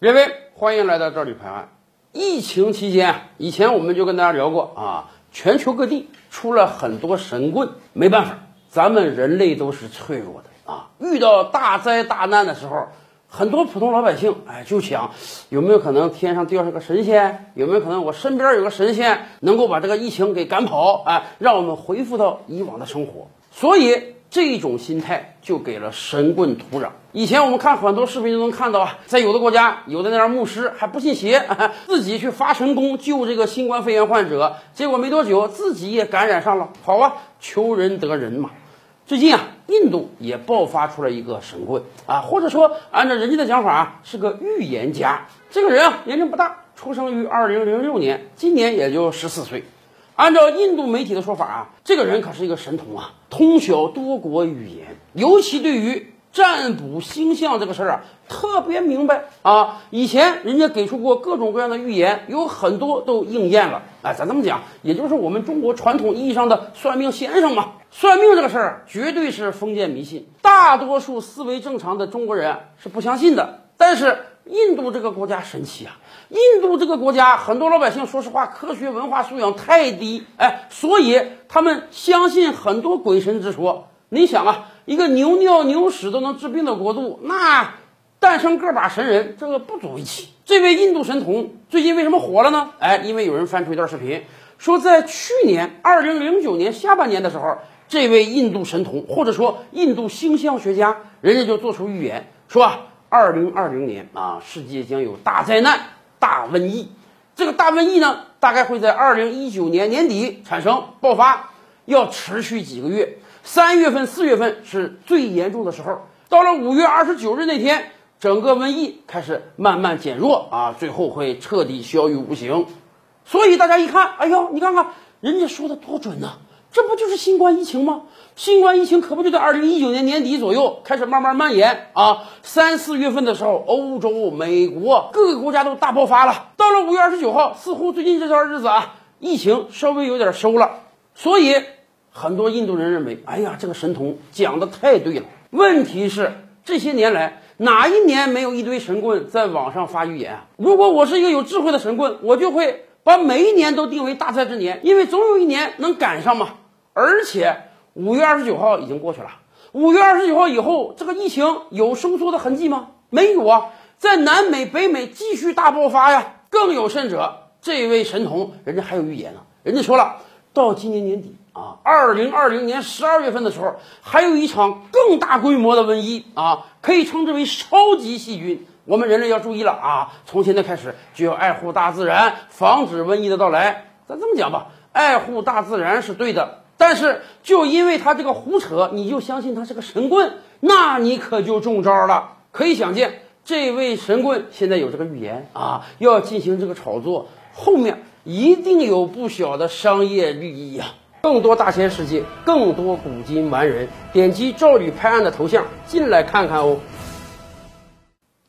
各位，欢迎来到这里拍案。疫情期间，以前我们就跟大家聊过啊，全球各地出了很多神棍，没办法，咱们人类都是脆弱的啊，遇到大灾大难的时候。很多普通老百姓，哎，就想有没有可能天上掉下个神仙？有没有可能我身边有个神仙能够把这个疫情给赶跑？哎，让我们恢复到以往的生活。所以这种心态就给了神棍土壤。以前我们看很多视频都能看到啊，在有的国家，有的那样牧师还不信邪，自己去发神功救这个新冠肺炎患者，结果没多久自己也感染上了。好啊，求人得人嘛。最近啊，印度也爆发出了一个神棍啊，或者说按照人家的讲法啊，是个预言家。这个人啊，年龄不大，出生于二零零六年，今年也就十四岁。按照印度媒体的说法啊，这个人可是一个神童啊，通晓多国语言，尤其对于。占卜星象这个事儿啊，特别明白啊！以前人家给出过各种各样的预言，有很多都应验了。哎，咱这么讲，也就是我们中国传统意义上的算命先生嘛。算命这个事儿绝对是封建迷信，大多数思维正常的中国人是不相信的。但是印度这个国家神奇啊！印度这个国家很多老百姓，说实话，科学文化素养太低，哎，所以他们相信很多鬼神之说。你想啊，一个牛尿牛屎都能治病的国度，那诞生个把神人，这个不足为奇。这位印度神童最近为什么火了呢？哎，因为有人翻出一段视频，说在去年二零零九年下半年的时候，这位印度神童或者说印度星象学家，人家就做出预言，说二零二零年啊，世界将有大灾难、大瘟疫。这个大瘟疫呢，大概会在二零一九年年底产生爆发，要持续几个月。三月份、四月份是最严重的时候，到了五月二十九日那天，整个瘟疫开始慢慢减弱啊，最后会彻底消于无形。所以大家一看，哎呦，你看看人家说的多准呐！这不就是新冠疫情吗？新冠疫情可不就在二零一九年年底左右开始慢慢蔓延啊？三四月份的时候，欧洲、美国各个国家都大爆发了。到了五月二十九号，似乎最近这段日子啊，疫情稍微有点收了，所以。很多印度人认为，哎呀，这个神童讲的太对了。问题是这些年来哪一年没有一堆神棍在网上发预言啊？如果我是一个有智慧的神棍，我就会把每一年都定为大灾之年，因为总有一年能赶上嘛。而且五月二十九号已经过去了，五月二十九号以后，这个疫情有收缩的痕迹吗？没有啊，在南美、北美继续大爆发呀。更有甚者，这位神童人家还有预言呢，人家说了，到今年年底。啊，二零二零年十二月份的时候，还有一场更大规模的瘟疫啊，可以称之为超级细菌。我们人类要注意了啊！从现在开始就要爱护大自然，防止瘟疫的到来。咱这么讲吧，爱护大自然是对的，但是就因为他这个胡扯，你就相信他是个神棍，那你可就中招了。可以想见，这位神棍现在有这个预言啊，要进行这个炒作，后面一定有不小的商业利益呀。更多大千世界，更多古今完人，点击赵宇拍案的头像进来看看哦。